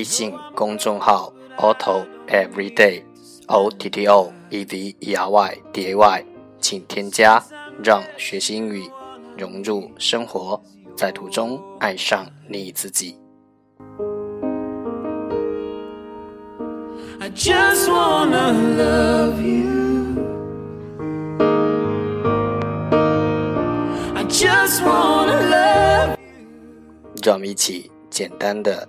微信公众号 Otto Everyday O T T O E V E R Y D A Y，请添加，让学习英语融入生活，在途中爱上你自己。I just wanna love you. I just wanna love 让我们一起简单的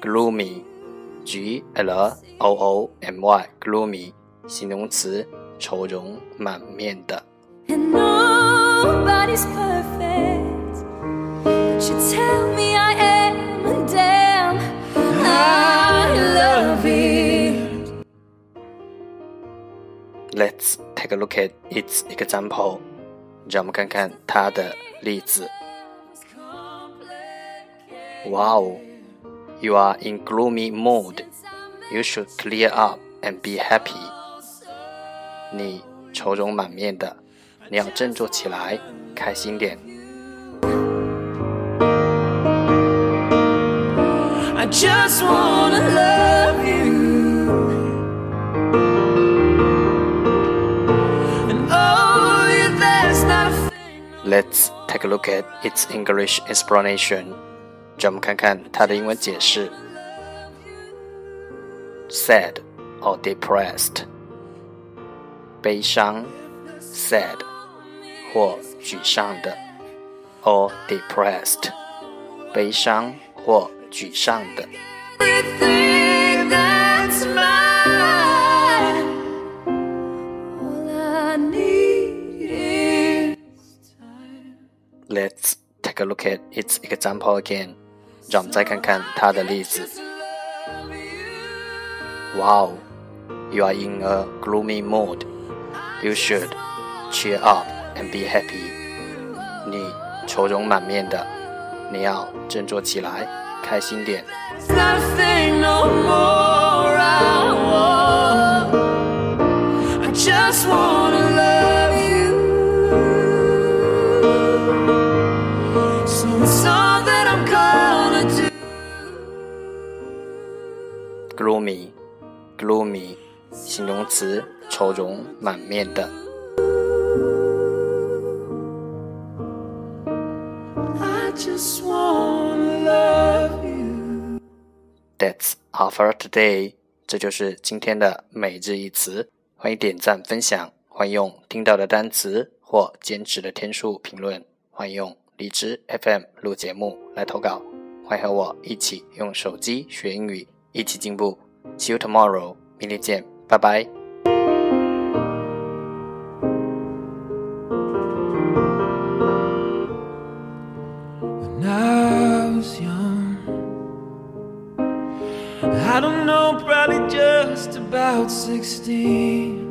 gloomy, G L O O M Y, gloomy 形容词，愁容满面的。 And nobody's perfect. But you tell me I am, and damn, I love it. Let's take a look at its example. 让我们看看它的例子。Wow, you are in gloomy mood. You should clear up and be happy. 你愁容满面的，你要振作起来，开心点。 I just wanna love you. And oh, yeah, there's not a thing. Let's take a look at its English explanation. 让我们看看它的英文解释。Sad or depressed，悲伤，sad 或沮丧的，or depressed，悲伤或沮丧的。 Everything that's mine. All I need is Let's take a look at its example again. 让我们再看看他的例子。Wow, you are in a gloomy mood. You should cheer up and be happy. 你愁容满面的，你要振作起来，开心点。Gloomy, gloomy，形容词，愁容满面的。That's all for today。这就是今天的每日一词。欢迎点赞分享，欢迎用听到的单词或坚持的天数评论，欢迎用荔枝 FM 录节目来投稿。欢迎和我一起用手机学英语，一起进步。See you tomorrow，明天见，拜拜。 When I was young, I don't know, probably just about 16.